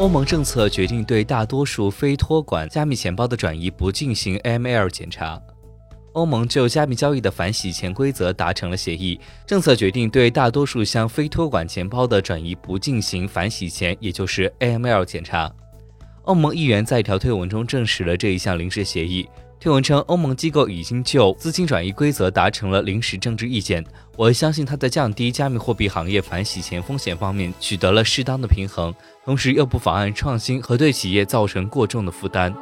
欧盟政策决定对大多数非托管加密钱包的转移不进行 AML 检查。欧盟就加密交易的反洗钱规则达成了协议，政策决定对大多数向非托管钱包的转移不进行反洗钱，也就是 AML 检查。欧盟议员在一条推文中证实了这一项临时协议。推文称欧盟机构已经就资金转移规则达成了临时政治意见。我相信它在降低加密货币行业反洗钱风险方面取得了适当的平衡同时又不妨碍创新和对企业造成过重的负担。